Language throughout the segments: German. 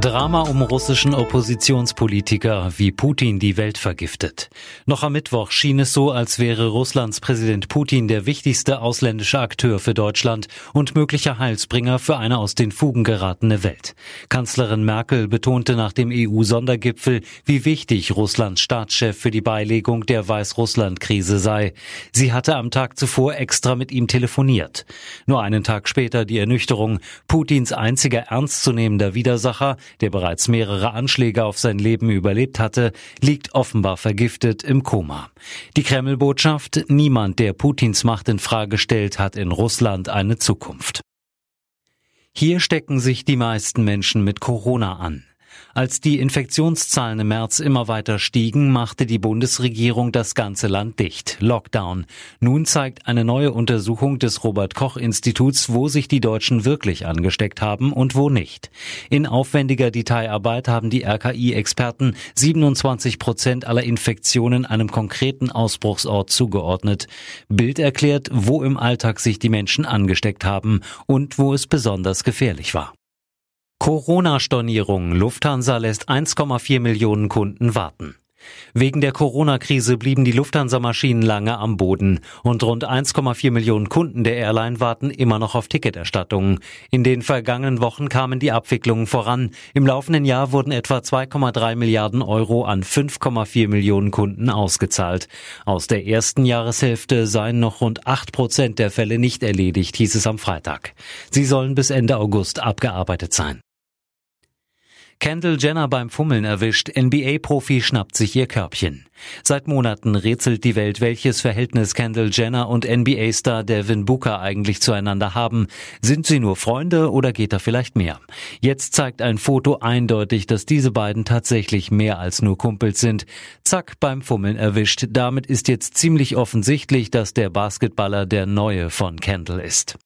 Drama um russischen Oppositionspolitiker, wie Putin die Welt vergiftet. Noch am Mittwoch schien es so, als wäre Russlands Präsident Putin der wichtigste ausländische Akteur für Deutschland und möglicher Heilsbringer für eine aus den Fugen geratene Welt. Kanzlerin Merkel betonte nach dem EU-Sondergipfel, wie wichtig Russlands Staatschef für die Beilegung der Weißrussland-Krise sei. Sie hatte am Tag zuvor extra mit ihm telefoniert. Nur einen Tag später die Ernüchterung. Putins einziger ernstzunehmender Widersacher der bereits mehrere Anschläge auf sein Leben überlebt hatte, liegt offenbar vergiftet im Koma. Die Kreml-Botschaft, niemand, der Putins Macht in Frage stellt, hat in Russland eine Zukunft. Hier stecken sich die meisten Menschen mit Corona an. Als die Infektionszahlen im März immer weiter stiegen, machte die Bundesregierung das ganze Land dicht. Lockdown. Nun zeigt eine neue Untersuchung des Robert Koch Instituts, wo sich die Deutschen wirklich angesteckt haben und wo nicht. In aufwendiger Detailarbeit haben die RKI-Experten 27 Prozent aller Infektionen einem konkreten Ausbruchsort zugeordnet. Bild erklärt, wo im Alltag sich die Menschen angesteckt haben und wo es besonders gefährlich war. Corona-Stornierung. Lufthansa lässt 1,4 Millionen Kunden warten. Wegen der Corona-Krise blieben die Lufthansa-Maschinen lange am Boden und rund 1,4 Millionen Kunden der Airline warten immer noch auf Ticketerstattungen. In den vergangenen Wochen kamen die Abwicklungen voran. Im laufenden Jahr wurden etwa 2,3 Milliarden Euro an 5,4 Millionen Kunden ausgezahlt. Aus der ersten Jahreshälfte seien noch rund 8 Prozent der Fälle nicht erledigt, hieß es am Freitag. Sie sollen bis Ende August abgearbeitet sein. Kendall Jenner beim Fummeln erwischt, NBA-Profi schnappt sich ihr Körbchen. Seit Monaten rätselt die Welt, welches Verhältnis Kendall Jenner und NBA-Star Devin Booker eigentlich zueinander haben. Sind sie nur Freunde oder geht da vielleicht mehr? Jetzt zeigt ein Foto eindeutig, dass diese beiden tatsächlich mehr als nur Kumpels sind. Zack, beim Fummeln erwischt. Damit ist jetzt ziemlich offensichtlich, dass der Basketballer der Neue von Kendall ist.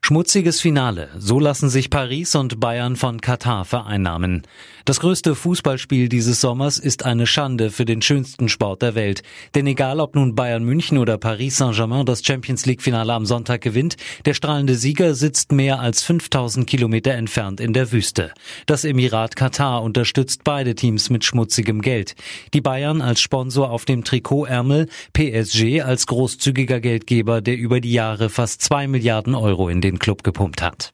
Schmutziges Finale. So lassen sich Paris und Bayern von Katar vereinnahmen. Das größte Fußballspiel dieses Sommers ist eine Schande für den schönsten Sport der Welt. Denn egal ob nun Bayern München oder Paris Saint-Germain das Champions League Finale am Sonntag gewinnt, der strahlende Sieger sitzt mehr als 5000 Kilometer entfernt in der Wüste. Das Emirat Katar unterstützt beide Teams mit schmutzigem Geld. Die Bayern als Sponsor auf dem Trikotärmel, PSG als großzügiger Geldgeber, der über die Jahre fast zwei Milliarden Euro in den Club gepumpt hat.